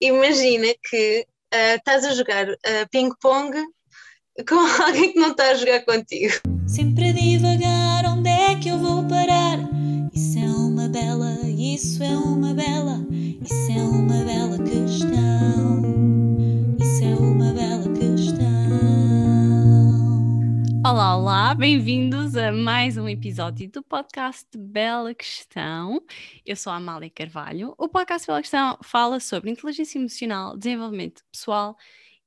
imagina que uh, estás a jogar uh, ping-pong com alguém que não está a jogar contigo. Sempre Olá, olá, bem-vindos a mais um episódio do podcast Bela Questão. Eu sou a Amália Carvalho. O podcast Bela Questão fala sobre inteligência emocional, desenvolvimento pessoal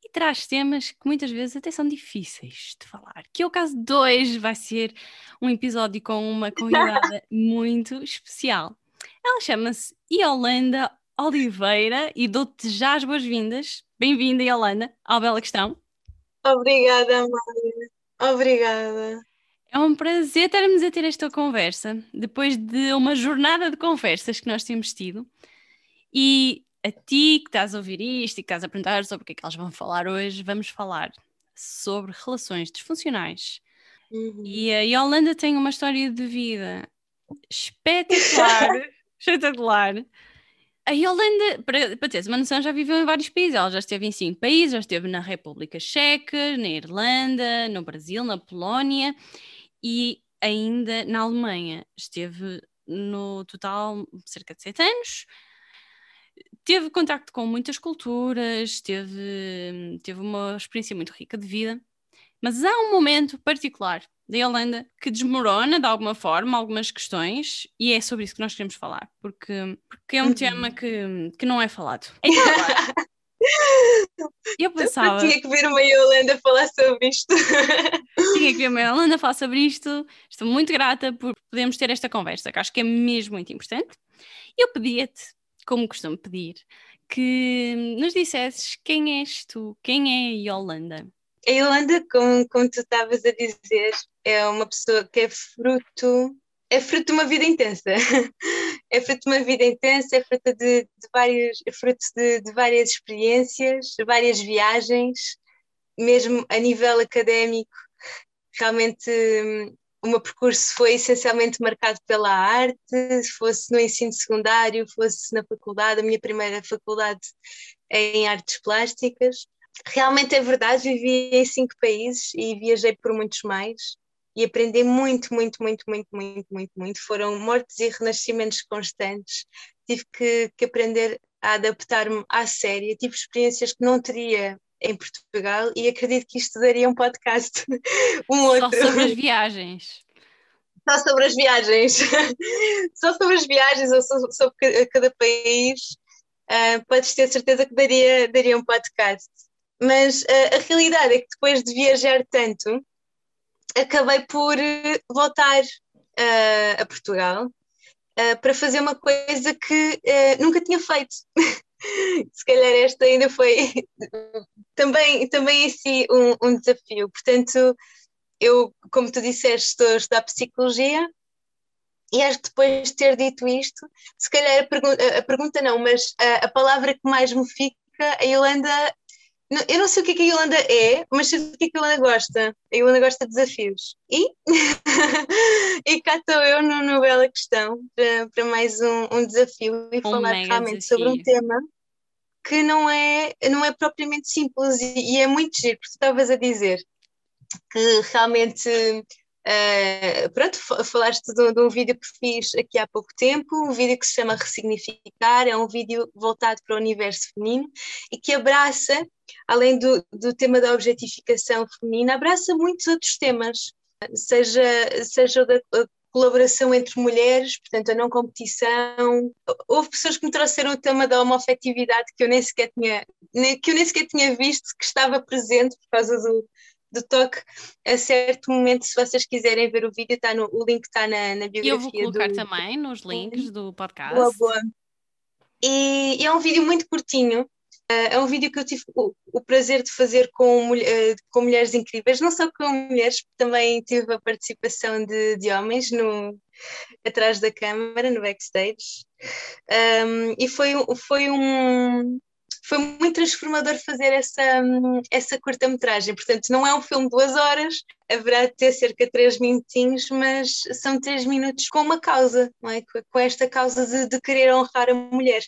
e traz temas que muitas vezes até são difíceis de falar. Que é o caso de hoje, vai ser um episódio com uma convidada muito especial. Ela chama-se Yolanda Oliveira e dou-te já as boas-vindas. Bem-vinda, Yolanda, ao Bela Questão. Obrigada, Amália. Obrigada. É um prazer termos a ter esta conversa, depois de uma jornada de conversas que nós temos tido. E a ti que estás a ouvir isto e que estás a perguntar sobre o que é que elas vão falar hoje, vamos falar sobre relações disfuncionais. Uhum. E a Yolanda tem uma história de vida espetacular, espetacular. A Yolanda, para, para teres uma noção, já viveu em vários países. Ela já esteve em cinco países, já esteve na República Checa, na Irlanda, no Brasil, na Polónia e ainda na Alemanha. Esteve no total cerca de sete anos. Teve contacto com muitas culturas, teve, teve uma experiência muito rica de vida. Mas há um momento particular da Yolanda que desmorona de alguma forma algumas questões e é sobre isso que nós queremos falar, porque, porque é um Uhum. tema que, que não é falado. Então, eu pensava, Eu tinha que ver uma Yolanda falar sobre isto. tinha que ver a Yolanda falar sobre isto, estou muito grata por podermos ter esta conversa, que acho que é mesmo muito importante. Eu pedia-te, como costumo pedir, que nos dissesses quem és tu, quem é a Yolanda? A Yolanda, como, como tu estavas a dizer, é uma pessoa que é fruto, é fruto de uma vida intensa. É fruto de uma vida intensa, é fruto de, de várias, é fruto de, de várias experiências, várias viagens, mesmo a nível académico. Realmente hum, o meu percurso foi essencialmente marcado pela arte, fosse no ensino secundário, fosse na faculdade, a minha primeira faculdade é em artes plásticas. Realmente é verdade, vivi em cinco países e viajei por muitos mais e aprendi muito, muito, muito, muito, muito, muito, muito. Foram mortes e renascimentos constantes. Tive que, que aprender a adaptar-me à série. Tive experiências que não teria em Portugal e acredito que isto daria um podcast, um Só outro. sobre as viagens. Só sobre as viagens. Só sobre as viagens ou so- sobre ca- cada país. ah, podes ter certeza que daria, daria um podcast. Mas ah, a realidade é que depois de viajar tanto, acabei por eh, voltar ah, a Portugal ah, para fazer uma coisa que nunca tinha feito. Se calhar esta ainda foi também, também em si um, um desafio. Portanto, eu, como tu disseste, estou a estudar psicologia e acho que depois de ter dito isto, se calhar a, a pergunta não, mas a, a palavra que mais me fica, a Yolanda, eu não sei o que é que a Yolanda é, mas sei o que é que a Yolanda gosta. A Yolanda gosta de desafios. E, e cá estou eu no, no Bela Questão para, para mais um, um desafio e falar mega realmente sobre um desafio. tema que não é, não é propriamente simples e, e é muito giro, porque tu estavas a dizer que realmente eh, pronto, fa- falaste de, um- de um vídeo que fiz aqui há pouco tempo, um vídeo que se chama Ressignificar, é um vídeo voltado para o universo feminino e que abraça, além do, do tema da objetificação feminina, abraça muitos outros temas, seja, seja da colaboração entre mulheres, portanto a não competição. Houve pessoas que me trouxeram o tema da homoafetividade que eu nem sequer tinha, que eu nem sequer tinha visto, que estava presente por causa do, do toque a certo momento, se vocês quiserem ver o vídeo, está no, o link está na, na E biografia eu vou colocar do, também nos links do podcast. Boa, boa. E, e é um vídeo muito curtinho. eh, é um vídeo que eu tive o, o prazer de fazer com, mulher- eh, com mulheres incríveis, não só com mulheres, também tive a participação de, de homens no, atrás da câmara, no backstage. Um, e foi, foi um. Foi muito transformador fazer essa, hum, essa curta-metragem. Portanto, não é um filme de duas horas, haverá de ter cerca de três minutinhos, mas são três minutos com uma causa, não é? Com, esta causa de, de querer honrar a mulher.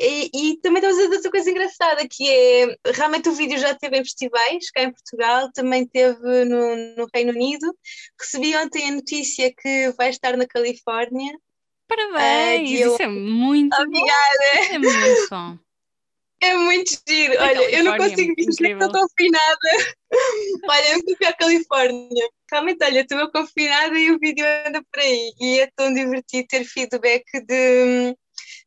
e, e, também estamos a dizer outra coisa engraçada, que é realmente o vídeo já teve em festivais, cá em Portugal, também teve no, no Reino Unido. Recebi ontem a notícia que vai estar na Califórnia. Parabéns! Uh, eu... Isso é muito Obrigada! bom! Isso é muito bom! É muito giro. Olha, eu não consigo dizer que estou confinada. olha, eu fui à Califórnia. Realmente, olha, estou confinada e o vídeo anda por aí. E é tão divertido ter feedback de hum,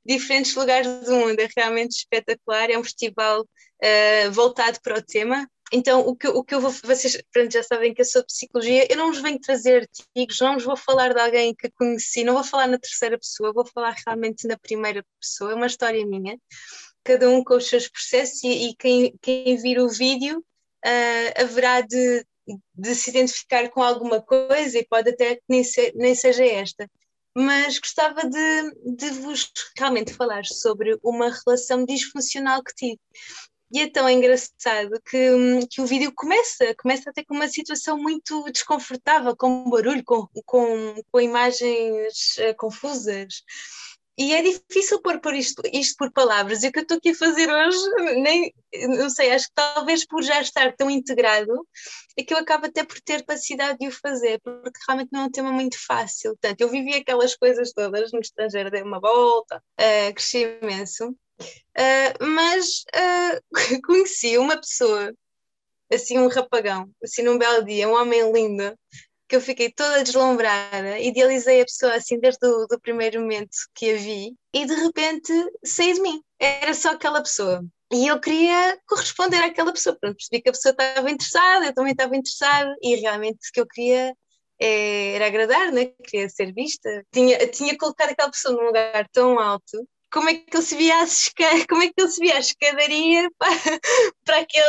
diferentes lugares do mundo. É realmente espetacular. É um festival uh, voltado para o tema. Então, o que, o que eu vou. Vocês pronto, já sabem que eu sou psicologia. Eu não vos venho trazer artigos, não vos vou falar de alguém que conheci, não vou falar na terceira pessoa, vou falar realmente na primeira pessoa. É uma história minha cada um com os seus processos e, e quem, quem vir o vídeo uh, haverá de, de se identificar com alguma coisa e pode até que nem, se, nem seja esta. Mas gostava de, de vos realmente falar sobre uma relação disfuncional que tive. E é tão engraçado que, que o vídeo começa, começa até com uma situação muito desconfortável, com barulho, com, com, com imagens uh, confusas. E é difícil pôr, pôr isto, isto por palavras. E o que eu estou aqui a fazer hoje, nem, não sei, acho que talvez por já estar tão integrado, é que eu acabo até por ter capacidade de o fazer, porque realmente não é um tema muito fácil. Portanto, eu vivi aquelas coisas todas no estrangeiro, dei uma volta, uh, cresci imenso, uh, mas uh, conheci uma pessoa, assim, um rapagão, assim, num belo dia, um homem lindo, que eu fiquei toda deslumbrada, idealizei a pessoa assim desde o do primeiro momento que a vi e de repente saí de mim. Era só aquela pessoa. E eu queria corresponder àquela pessoa. Pronto, percebi que a pessoa estava interessada, eu também estava interessada e realmente o que eu queria é, era agradar, né? queria ser vista. Tinha, tinha colocado aquela pessoa num lugar tão alto como é que ele se via como é que ele se via a escadaria para, para aquele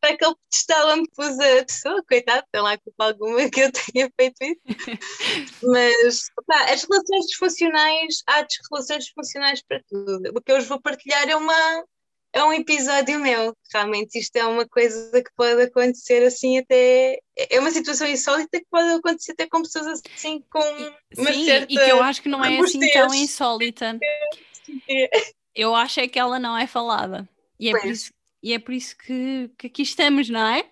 para aquele pedestal onde pus a pessoa, coitado, tem lá culpa alguma que eu tenha feito isso. Mas pá, as relações disfuncionais, há relações disfuncionais para tudo. O que eu vos vou partilhar é uma. É um episódio meu, realmente isto é uma coisa que pode acontecer assim até, é uma situação insólita que pode acontecer até com pessoas assim com uma Sim, certa e que eu acho que não é assim tão insólita. Eu acho é que ela não é falada. E é pois. por isso e é por isso que, que aqui estamos, não é?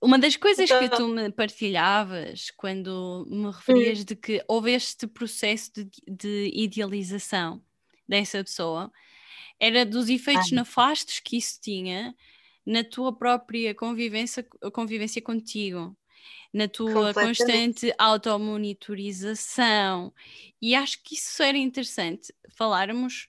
Uma das coisas então... que tu me partilhavas quando me referias hum. de que houve este processo de, de, idealização dessa pessoa era dos efeitos ah. nefastos que isso tinha na tua própria convivência, convivência contigo, na tua constante automonitorização. E acho que isso era interessante falarmos,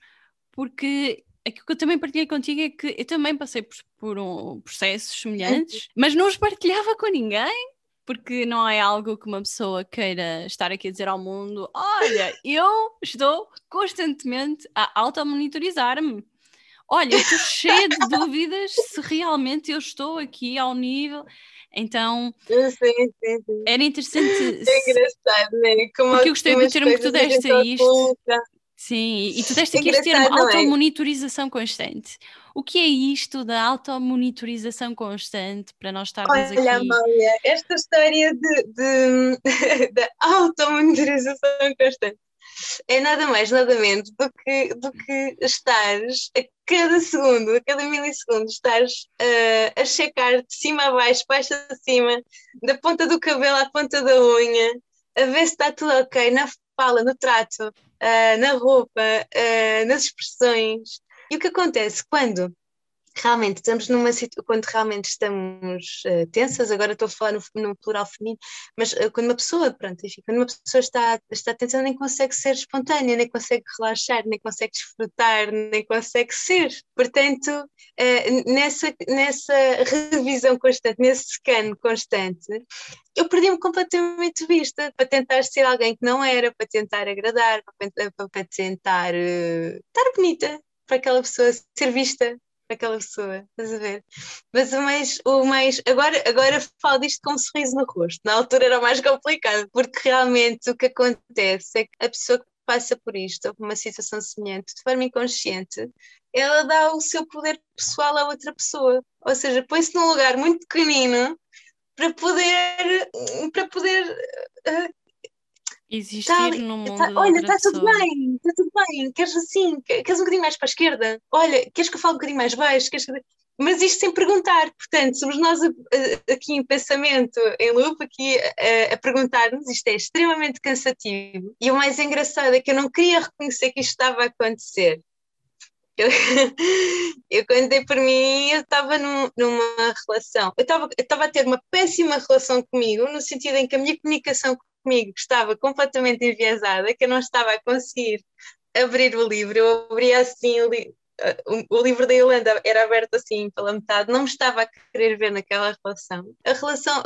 porque aquilo que eu também partilhei contigo é que eu também passei por, por um, processos semelhantes, mas não os partilhava com ninguém, porque não é algo que uma pessoa queira estar aqui a dizer ao mundo: olha, eu estou constantemente a auto-monitorizar-me. Olha, estou cheia de dúvidas se realmente eu estou aqui ao nível. Então, sim, sim, sim. era interessante. É engraçado, né? Como porque eu gostei do termo que tu deste a isto. Sim, e tu deste aqui este termo automonitorização constante. O que é isto da automonitorização constante para nós estarmos Olha, aqui? Olha, Amália, esta história de, de, da automonitorização constante é nada mais, nada menos do que, do que estares a cada segundo, a cada milissegundo, estares uh, a checar de cima a baixo, baixo a cima, da ponta do cabelo à ponta da unha, a ver se está tudo ok na fala, no trato, uh, na roupa, uh, nas expressões. E o que acontece quando realmente estamos numa quando realmente estamos uh, tensas, agora estou a falar no, no plural feminino, mas uh, quando uma pessoa, pronto, enfim, quando uma pessoa está, está tensa, nem consegue ser espontânea, nem consegue relaxar, nem consegue desfrutar, nem consegue ser. Portanto, uh, nessa, nessa revisão constante, nesse scan constante, eu perdi-me completamente vista para tentar ser alguém que não era, para tentar agradar, para, para tentar estar bonita para aquela pessoa ser vista aquela pessoa, estás a ver? Mas o mais, o mais agora, agora falo disto com um sorriso no rosto, na altura era mais complicado, porque realmente o que acontece é que a pessoa que passa por isto, ou por uma situação semelhante, de forma inconsciente, ela dá o seu poder pessoal a outra pessoa, ou seja, põe-se num lugar muito pequenino para poder, para poder uh, Existir Tá no mundo tá- olha, está tudo bem, está tudo bem. Queres assim? Que- Queres um bocadinho mais para a esquerda? Olha, queres que eu fale um bocadinho mais baixo? Queres que... Mas isto sem perguntar, portanto, somos nós a- a- aqui em pensamento, em loop, aqui a, a perguntar-nos, isto é extremamente cansativo. E o mais engraçado é que eu não queria reconhecer que isto estava a acontecer. Eu, eu quando dei por mim, eu estava num- numa relação, eu estava eu estava a ter uma péssima relação comigo, no sentido em que a minha comunicação comigo estava completamente enviesada, que eu não estava a conseguir abrir o livro, eu abria assim o, li- eh, o- o livro da Yolanda era aberto assim pela metade, não me estava a querer ver naquela relação. A relação,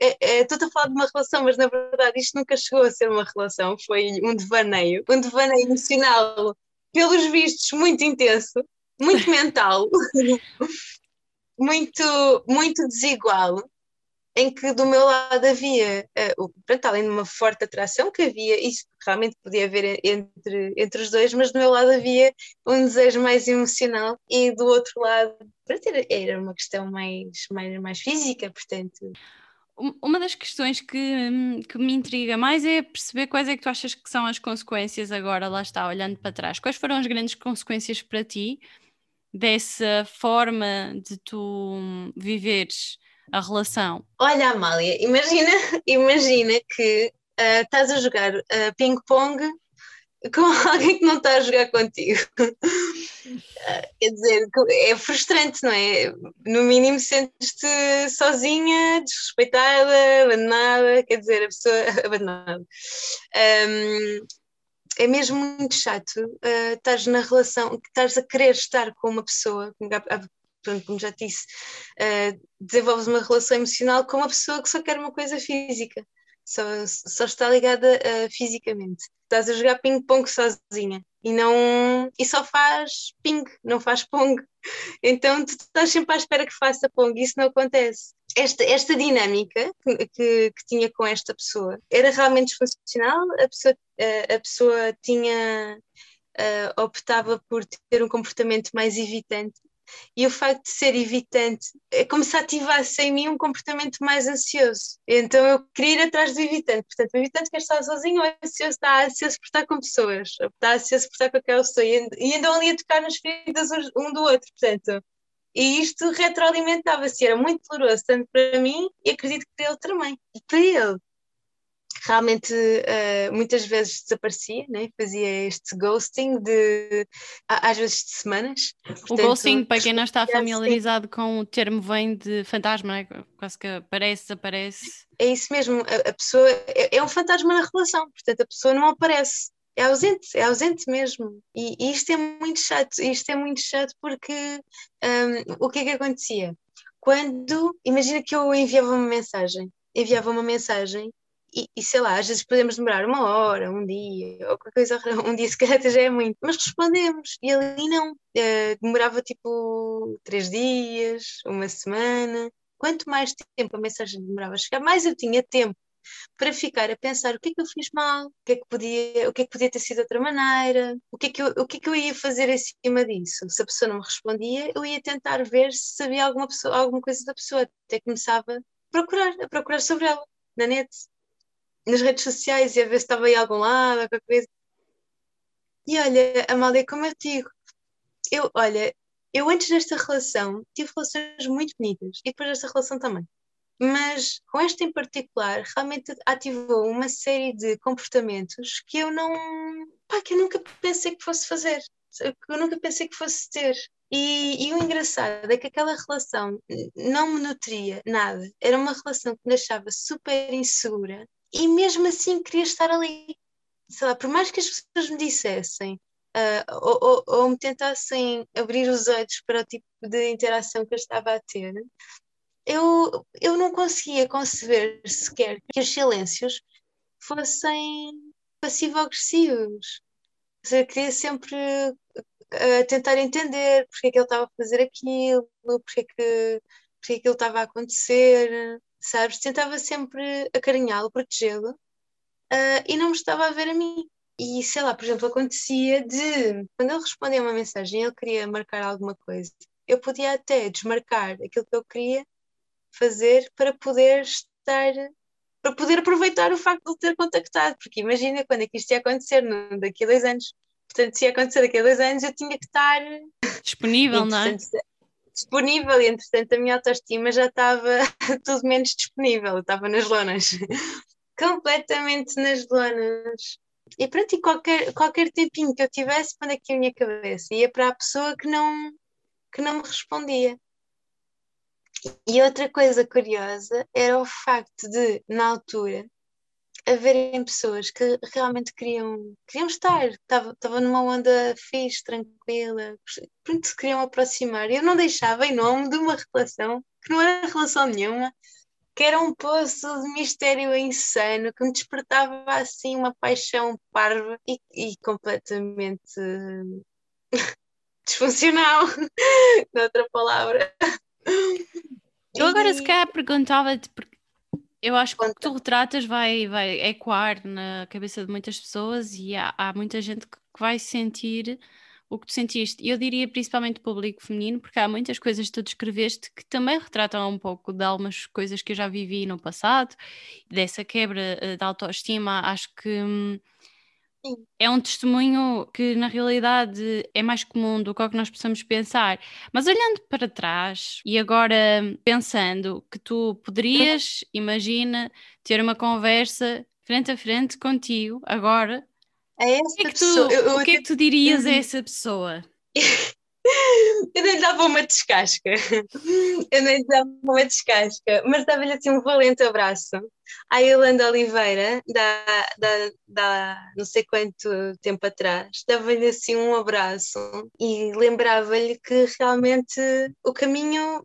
é, é, estou a falar de uma relação, mas na verdade isto nunca chegou a ser uma relação, foi um devaneio, um devaneio emocional, pelos vistos, muito intenso, muito mental, muito, muito desigual em que do meu lado havia, uh, pronto, além de uma forte atração que havia, isso realmente podia haver entre, entre os dois, mas do meu lado havia um desejo mais emocional e do outro lado, pronto, era, uma questão mais, mais, mais física, portanto. Uma das questões que, que me intriga mais é perceber quais é que tu achas que são as consequências agora, lá está, olhando para trás. Quais foram as grandes consequências para ti dessa forma de tu viveres a relação? Olha, Amália, imagina, imagina que uh, estás a jogar uh, ping-pong com alguém que não está a jogar contigo. Uh, quer dizer, é frustrante, não é? No mínimo sentes-te sozinha, desrespeitada, abandonada, quer dizer, a pessoa abandonada. Um, é mesmo muito chato uh, estás na relação, estás a querer estar com uma pessoa, pronto, como já disse, uh, desenvolves uma relação emocional com uma pessoa que só quer uma coisa física, só, só está ligada uh, fisicamente. Estás a jogar ping-pong sozinha e não e só faz ping, não faz pong. Então tu estás sempre à espera que faça pong, isso não acontece. Esta, esta dinâmica que, que, que tinha com esta pessoa era realmente disfuncional, a pessoa, uh, a pessoa tinha uh, optava por ter um comportamento mais evitante e o facto de ser evitante é como se ativasse em mim um comportamento mais ansioso. Então eu queria ir atrás do evitante. Portanto, o evitante quer estar sozinho, o ansioso está ansioso por estar com pessoas, está ansioso por estar com aquela pessoa e andam ali a tocar nas feridas um do outro. Portanto, e isto retroalimentava-se, era muito doloroso, tanto para mim e acredito que para ele também. Para ele, realmente uh, muitas vezes desaparecia, né? fazia este ghosting de às vezes de semanas. Portanto, o ghosting, para quem não está familiarizado com o termo, vem de fantasma, né? quase que aparece, desaparece. É isso mesmo, a, a pessoa é, é, um fantasma na relação, portanto a pessoa não aparece. É ausente, é ausente mesmo. E, e isto é muito chato, isto é muito chato porque um, o que é que acontecia? Quando, imagina que eu enviava uma mensagem, enviava uma mensagem e, e, sei lá, às vezes podemos demorar uma hora, um dia, ou qualquer coisa, um dia se calhar já é muito, mas respondemos, e ali não, uh, demorava tipo três dias, uma semana, quanto mais tempo a mensagem demorava a chegar, mais eu tinha tempo para ficar a pensar o que é que eu fiz mal, o que é que podia, o que é que podia ter sido de outra maneira, o que é que eu, o que é que eu ia fazer em cima disso. Se a pessoa não me respondia, eu ia tentar ver se sabia alguma, pessoa, alguma coisa da pessoa, até começava a procurar, a procurar sobre ela, na net nas redes sociais e a ver se estava aí algum lado, qualquer coisa. E olha, Amália, como eu digo, eu, olha, eu antes desta relação tive relações muito bonitas e depois desta relação também. Mas com esta em particular, realmente ativou uma série de comportamentos que eu não. Pá, que eu nunca pensei que fosse fazer, que eu nunca pensei que fosse ter. E, e, o engraçado é que aquela relação não me nutria nada. Era uma relação que me deixava super insegura e mesmo assim queria estar ali. Sei lá, por mais que as pessoas me dissessem uh, ou, ou, ou, me tentassem abrir os olhos para o tipo de interação que eu estava a ter, eu, eu não conseguia conceber sequer que os silêncios fossem passivo-agressivos. Eu queria sempre uh, tentar entender porque é que ele estava a fazer aquilo, porque é que, porque é que ele estava a acontecer sabes? Tentava sempre acarinhá-lo, protegê-lo uh, e não me estava a ver a mim. E sei lá, por exemplo, acontecia de quando ele respondia uma mensagem ele queria marcar alguma coisa, eu podia até desmarcar aquilo que eu queria fazer para poder estar para poder aproveitar o facto de ter contactado, porque imagina quando é que isto ia acontecer no, daqui a dois anos. Portanto, se ia acontecer daqui a dois anos, eu tinha que estar disponível, não é? Disponível, e entretanto a minha autoestima já estava tudo menos disponível, estava nas lonas, completamente nas lonas. E pronto, e qualquer, qualquer tempinho que eu tivesse, quando que a minha cabeça ia para a pessoa que não, que não me respondia. E outra coisa curiosa era o facto de, na altura, haverem pessoas que realmente queriam, queriam estar, estava, estava numa onda fixe, tranquila, pronto, se queriam aproximar. Eu não deixava em nome de uma relação que não era relação nenhuma, que era um poço de mistério insano, que me despertava assim uma paixão parva e, e completamente disfuncional, outra palavra. Eu agora se calhar perguntava-te, porque eu acho que o que tu retratas vai, vai ecoar na cabeça de muitas pessoas e há, há muita gente que vai sentir o que tu sentiste. E eu diria principalmente o público feminino, porque há muitas coisas que tu descreveste que também retratam um pouco de algumas coisas que eu já vivi no passado, dessa quebra uh, de autoestima. Acho que hum, é um testemunho que na realidade é mais comum do que que nós possamos pensar. Mas olhando para trás e agora pensando que tu poderias, imagina, ter uma conversa frente a frente contigo agora, o que é que tu, eu, o que é que tu dirias a essa pessoa? Eu nem lhe dava uma descasca, eu nem lhe dava uma descasca, mas dava-lhe assim um valente abraço. À Yolanda Oliveira, da, da, da não sei quanto tempo atrás, dava-lhe assim um abraço e lembrava-lhe que realmente o caminho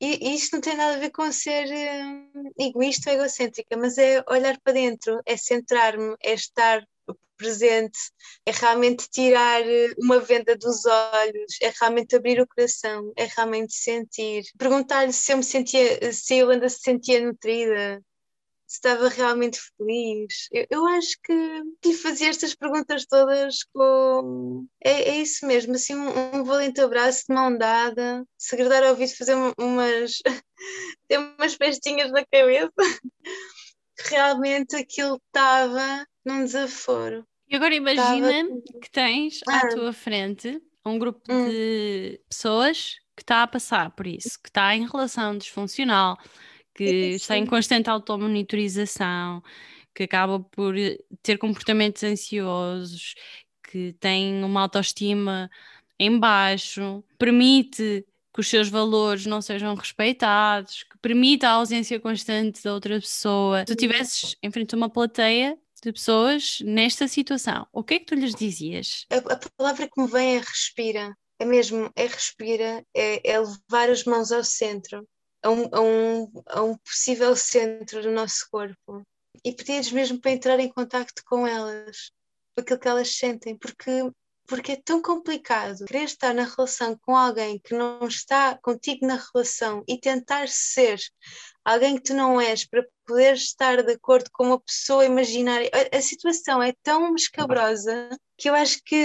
e isto não tem nada a ver com ser uh, egoísta ou egocêntrica, mas é olhar para dentro, é centrar-me, é estar presente, é realmente tirar eh, uma venda dos olhos, é realmente abrir o coração, é realmente sentir. Perguntar-lhe se eu me sentia, se a Yolanda se sentia nutrida, se estava realmente feliz. Eu, eu acho que lhe fazia estas perguntas todas com. É, é isso mesmo, assim, um, um, valente abraço de mão dada, segredar ao ouvido, fazer umas. ter umas festinhas na cabeça. Realmente aquilo estava num desaforo. E agora imagina que tens à ah. tua frente um grupo hum. de pessoas que está a passar por isso, que está em relação disfuncional, que está em constante automonitorização, que acaba por ter comportamentos ansiosos, que tem uma autoestima em baixo, permite que os seus valores não sejam respeitados, que permite a ausência constante da outra pessoa. Se tu estivesses em frente a uma plateia de pessoas nesta situação, o que é que tu lhes dizias? A, a palavra que me vem é respira. É mesmo, é respira, é, é levar as mãos ao centro, a um, a, um, a um possível centro do nosso corpo. E pedir-lhes mesmo para entrar em contacto com elas, com aquilo que elas sentem, porque porque é tão complicado querer estar na relação com alguém que não está contigo na relação e tentar ser alguém que tu não és para poder estar de acordo com uma pessoa imaginária. A, situação é tão escabrosa que eu acho que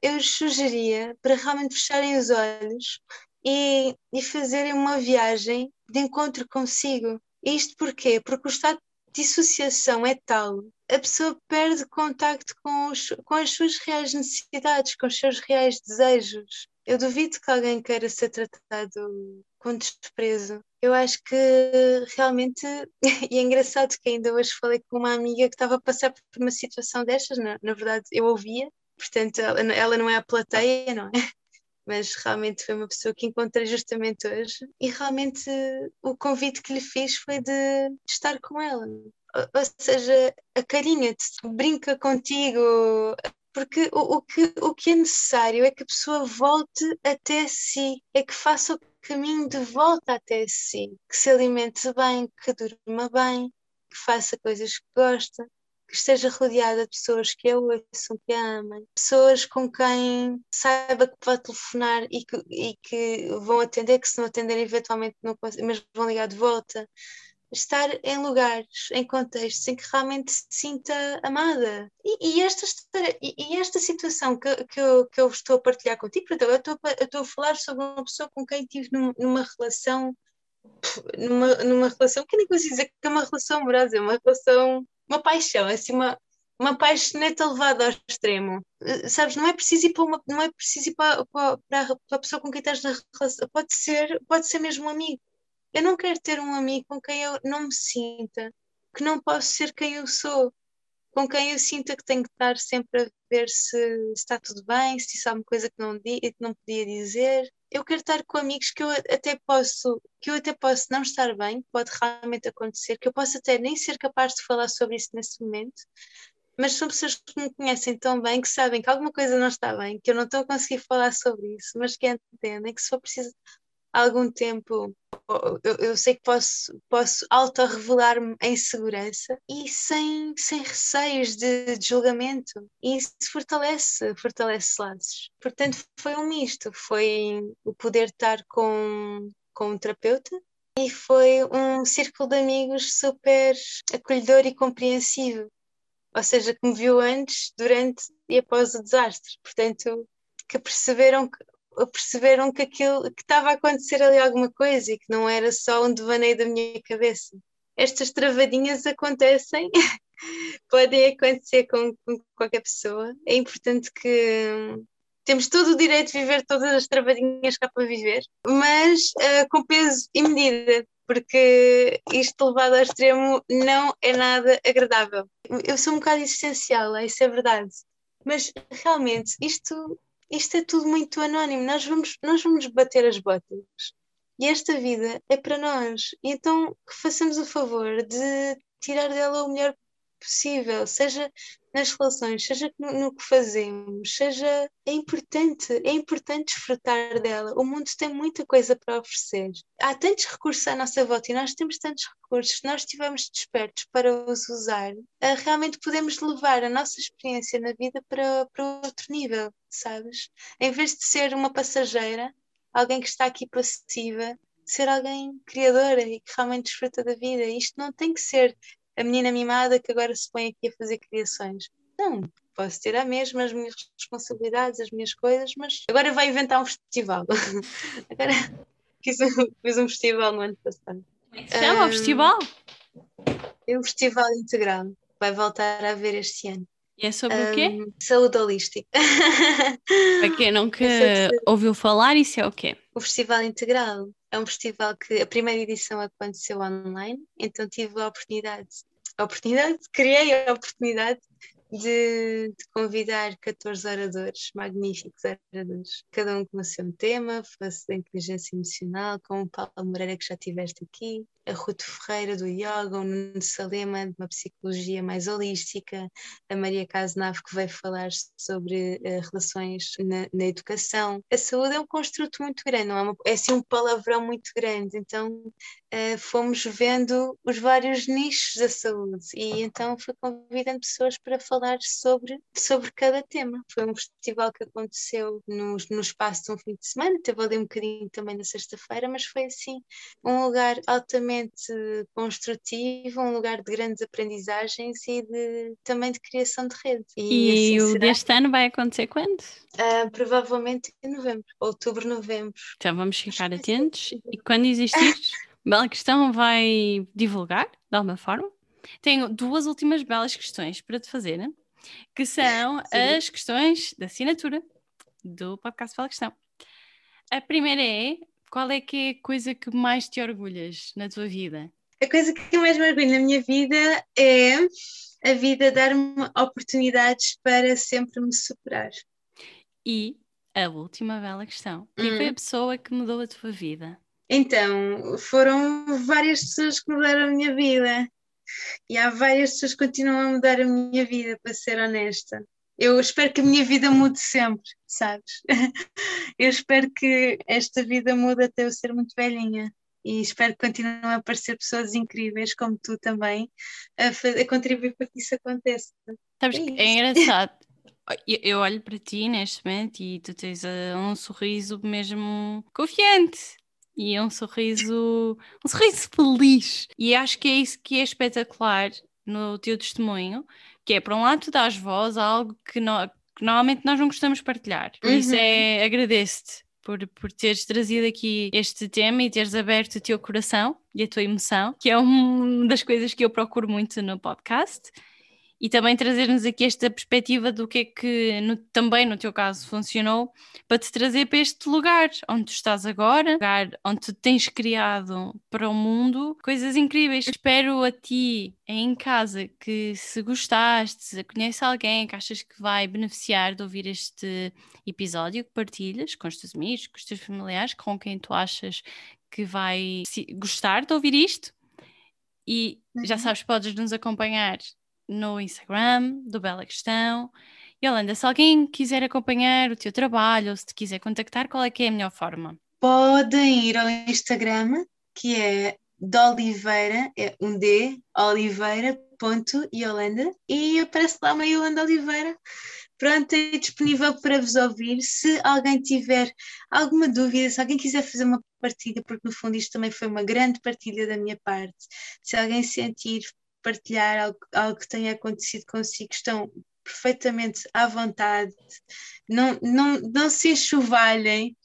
eu sugeria para realmente fecharem os olhos e, e fazerem uma viagem de encontro consigo. Isto porquê? Porque o estado dissociação é tal a pessoa perde contacto com, os, com as suas reais necessidades, com os seus reais desejos. Eu duvido que alguém queira ser tratado com desprezo. Eu acho que realmente, e é engraçado que ainda hoje falei com uma amiga que estava a passar por uma situação destas, na, na verdade eu ouvia, portanto ela, ela não é a plateia, não é? Mas realmente foi uma pessoa que encontrei justamente hoje e realmente o convite que lhe fiz foi de estar com ela, ou seja, acarinha-te, brinca contigo, porque o, o, que, o que é necessário é que a pessoa volte até si, é que faça o caminho de volta até si, que se alimente bem, que durma bem, que faça coisas que gosta, que esteja rodeada de pessoas que a ouçam, que a amem, pessoas com quem saiba que vai telefonar e que, e que vão atender, que se não atenderem eventualmente não mas vão ligar de volta estar em lugares, em contextos em que realmente se sinta amada. E, e esta, e, esta situação que, que, eu, que eu estou a partilhar contigo, eu estou, eu estou a falar sobre uma pessoa com quem tive num, numa relação numa, numa relação, que nem consigo dizer que é uma relação amorosa, é uma relação, uma paixão, assim, uma, uma paixoneta levada ao extremo. Eh, Sabes, não é preciso ir para uma, não é preciso para, para, para a- pessoa com quem estás na relação, pode ser, pode ser mesmo um amigo. Eu não quero ter um amigo com quem eu não me sinta, que não posso ser quem eu sou, com quem eu sinta que tenho que estar sempre a ver se, se está tudo bem, se disse alguma coisa que não, que não podia dizer. Eu quero estar com amigos que eu até posso, que eu até posso não estar bem, pode realmente acontecer, que eu posso até nem ser capaz de falar sobre isso nesse momento, mas são pessoas que me conhecem tão bem que sabem que alguma coisa não está bem, que eu não estou a conseguir falar sobre isso, mas que entendem que se for preciso algum tempo, eu, eu sei que posso, posso auto-revelar-me em segurança e sem, sem receios de, de julgamento. E isso fortalece, fortalece laços. Portanto, foi um misto. Foi o poder estar com, com um terapeuta e foi um círculo de amigos super acolhedor e compreensivo. Ou seja, que me viu antes, durante e após o desastre. Portanto, que perceberam que perceberam que aquilo que estava a acontecer ali alguma coisa e que não era só um devaneio da minha cabeça. Estas travadinhas acontecem, podem acontecer com, com, qualquer pessoa. É importante que temos todo o direito de viver todas as travadinhas cá para viver, mas uh, com peso e medida, porque isto levado ao extremo não é nada agradável. Eu sou um bocado existencial, isso é verdade. Mas realmente isto isto é tudo muito anónimo, nós vamos, nós vamos bater as botas. E esta vida é para nós. Então que façamos o favor de tirar dela o melhor possível, seja nas relações, seja no, no, que fazemos, seja é importante, é importante desfrutar dela. O mundo tem muita coisa para oferecer. Há tantos recursos à nossa volta e nós temos tantos recursos. Se nós estivermos despertos para os usar, realmente podemos levar a nossa experiência na vida para, para outro nível, sabes? Em vez de ser uma passageira, alguém que está aqui passiva, ser alguém criadora e que realmente desfruta da vida. Isto não tem que ser a menina mimada que agora se põe aqui a fazer criações. Não, posso ter a mesma as minhas responsabilidades, as minhas coisas, mas agora vai inventar um festival. agora fiz um, fiz um festival no ano passado. Como é se chama um, o festival? É o Festival Integral. Vai voltar a haver este ano. E é sobre um, o quê? Saúde holística. Para quem nunca ouviu falar, isso é o quê? O Festival Integral é um festival que a primeira edição aconteceu online, então tive a oportunidade, a oportunidade, criei a oportunidade de, de, convidar 14 oradores, magníficos oradores, cada um com o seu tema, fosse da inteligência emocional, como o Paulo Moreira que já tiveste aqui, a Ruth Ferreira do Yoga, o Nuno Salema de uma psicologia mais holística, a Maria Casenave que veio falar sobre uh, relações na, na, educação. A saúde é um construto muito grande, não é, uma, é assim um palavrão muito grande, então uh, fomos vendo os vários nichos da saúde e então fui convidando pessoas para falar sobre, sobre cada tema. Foi um festival que aconteceu no, no espaço de um fim de semana, teve ali um bocadinho também na sexta-feira, mas foi assim um lugar altamente construtivo, um lugar de grandes aprendizagens e de, também de criação de rede. E, e assim o deste ano vai acontecer quando? Uh, provavelmente em novembro, outubro, novembro. Então vamos ficar atentos e quando existir, Bela Questão vai divulgar de alguma forma. Tenho duas últimas belas questões para te fazer, né? que são Sim. as questões da assinatura do podcast Bela Questão. A primeira é qual é que é a coisa que mais te orgulhas na tua vida? A coisa que mais me orgulha na minha vida é a vida dar-me oportunidades para sempre me superar. E a última bela questão: quem hum. foi a Uhum. pessoa que mudou a tua vida? Então, foram várias pessoas que mudaram a minha vida. E há várias pessoas que continuam a mudar a minha vida, para ser honesta. Eu espero que a minha vida mude sempre, sabes? Eu espero que esta vida mude até eu ser muito velhinha. E espero que continuem a aparecer pessoas incríveis, como tu também, a, a contribuir para que isso aconteça. Sabes que é engraçado. Eu, eu olho para ti neste momento e tu tens uh, um sorriso mesmo confiante e é um sorriso, um sorriso feliz. E acho que é isso que é espetacular no teu testemunho, que é, por um lado, tu dás voz a algo que, no, que normalmente nós não gostamos de partilhar. Por uhum. isso é, agradeço-te por, por teres trazido aqui este tema e teres aberto o teu coração e a tua emoção, que é uma das coisas que eu procuro muito no podcast e também trazer-nos aqui esta perspectiva do que é que no, também no teu caso funcionou para te trazer para este lugar onde tu estás agora, lugar onde tu tens criado para o mundo coisas incríveis. Espero a ti em casa que se gostaste, se conheces alguém que achas que vai beneficiar de ouvir este episódio, que partilhas com os teus amigos, com os teus familiares, com quem tu achas que vai gostar de ouvir isto. E já uhum. sabes, podes nos acompanhar no Instagram do Bela Questão. Yolanda, se alguém quiser acompanhar o teu trabalho ou se te quiser contactar, qual é que é a melhor forma? Podem ir ao Instagram, que é de Oliveira, é um D, Oliveira.Yolanda, e aparece lá uma Yolanda Oliveira. Pronto, é disponível para vos ouvir. Se alguém tiver alguma dúvida, se alguém quiser fazer uma partilha, porque no fundo isto também foi uma grande partilha da minha parte, se alguém sentir partilhar algo, algo que tenha acontecido consigo, estão perfeitamente à vontade, não, não, não se enxovalhem,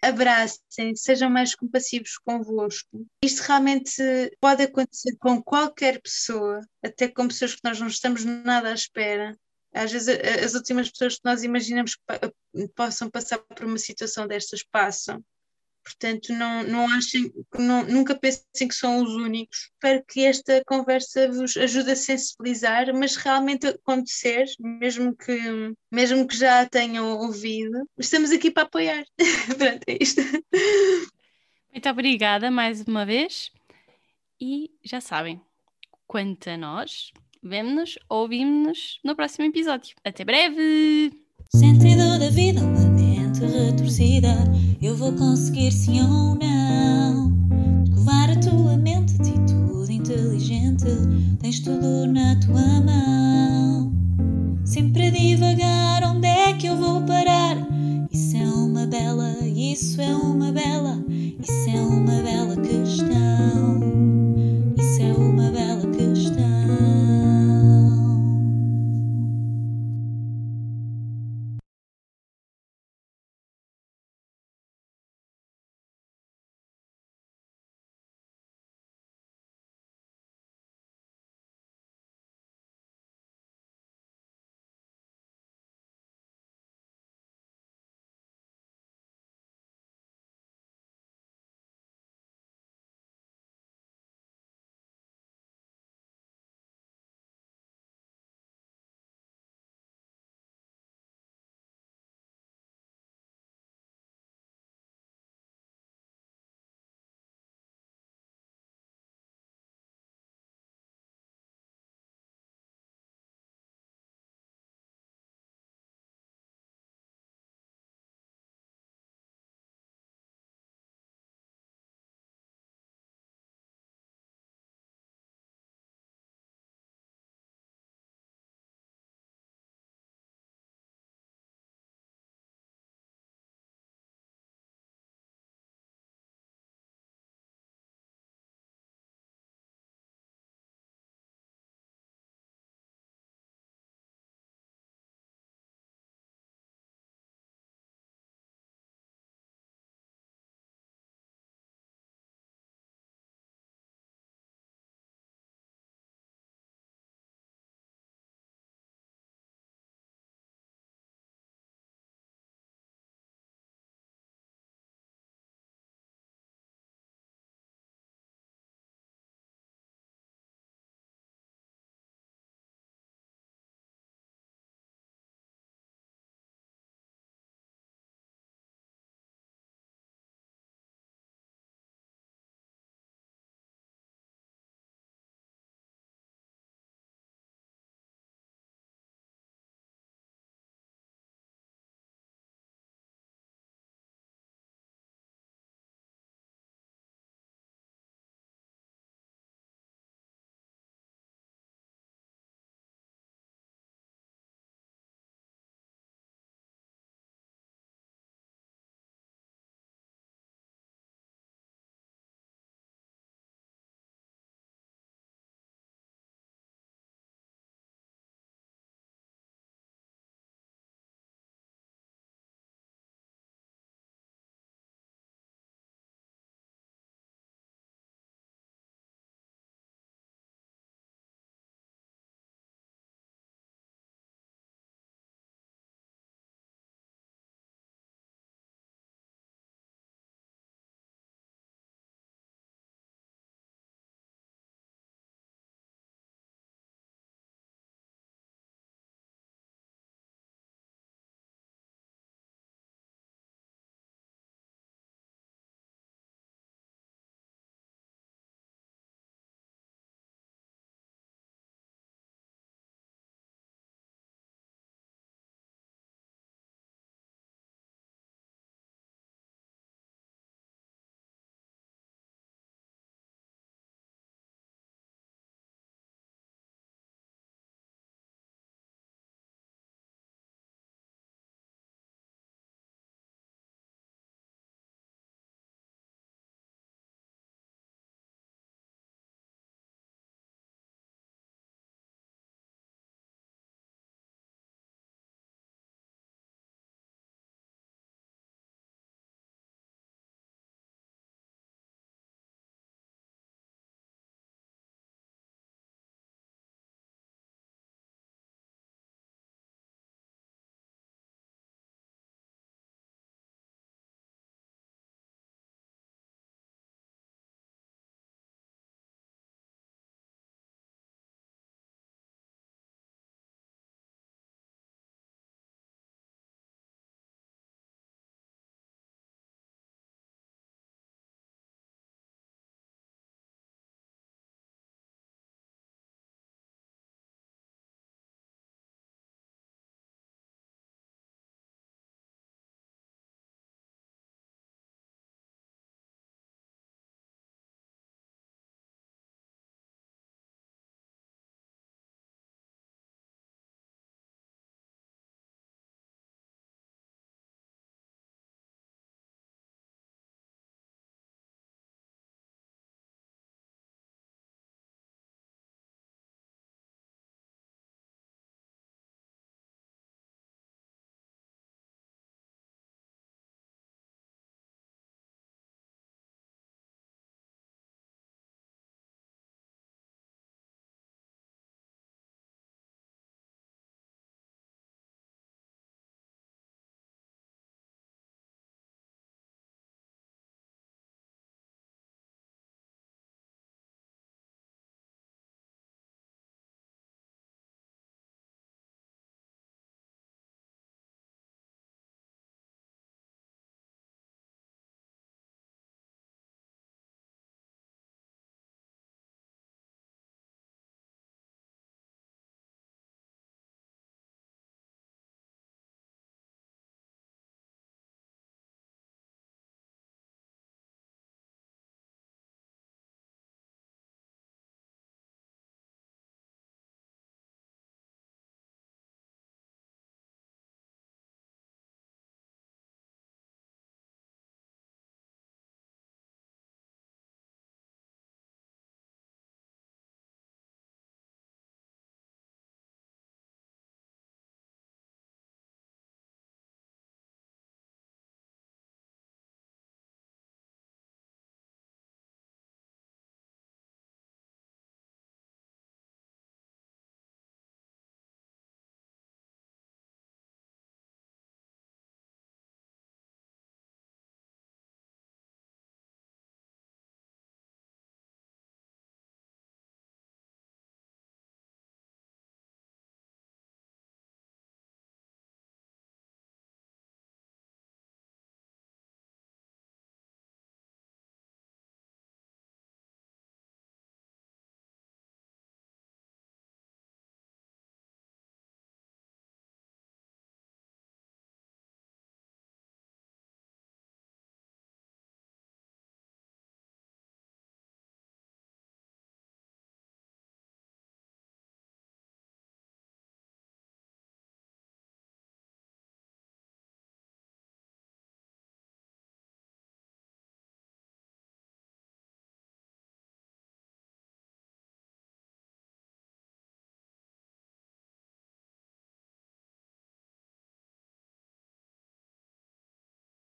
abracem, sejam mais compassivos convosco. Isto realmente pode acontecer com qualquer pessoa, até com pessoas que nós não estamos nada à espera. Às vezes as últimas pessoas que nós imaginamos que possam passar por uma situação destas passam. Portanto, não, não achem, não, nunca pensem que são os únicos. Espero que esta conversa vos ajude a sensibilizar, mas realmente acontecer, mesmo que, mesmo que já tenham ouvido, estamos aqui para apoiar. Pronto, é isto. Muito obrigada mais uma vez. E já sabem, quanto a nós, vemo-nos, ouvimos-nos no próximo episódio. Até breve! Sentido da vida, cabeça retorcida, eu vou conseguir sim ou não. Escovar a tua mente, atitude inteligente, tens tudo na tua mão. Sempre a divagar, onde é que eu vou parar? Isso é uma bela, isso é uma bela, isso é uma bela questão.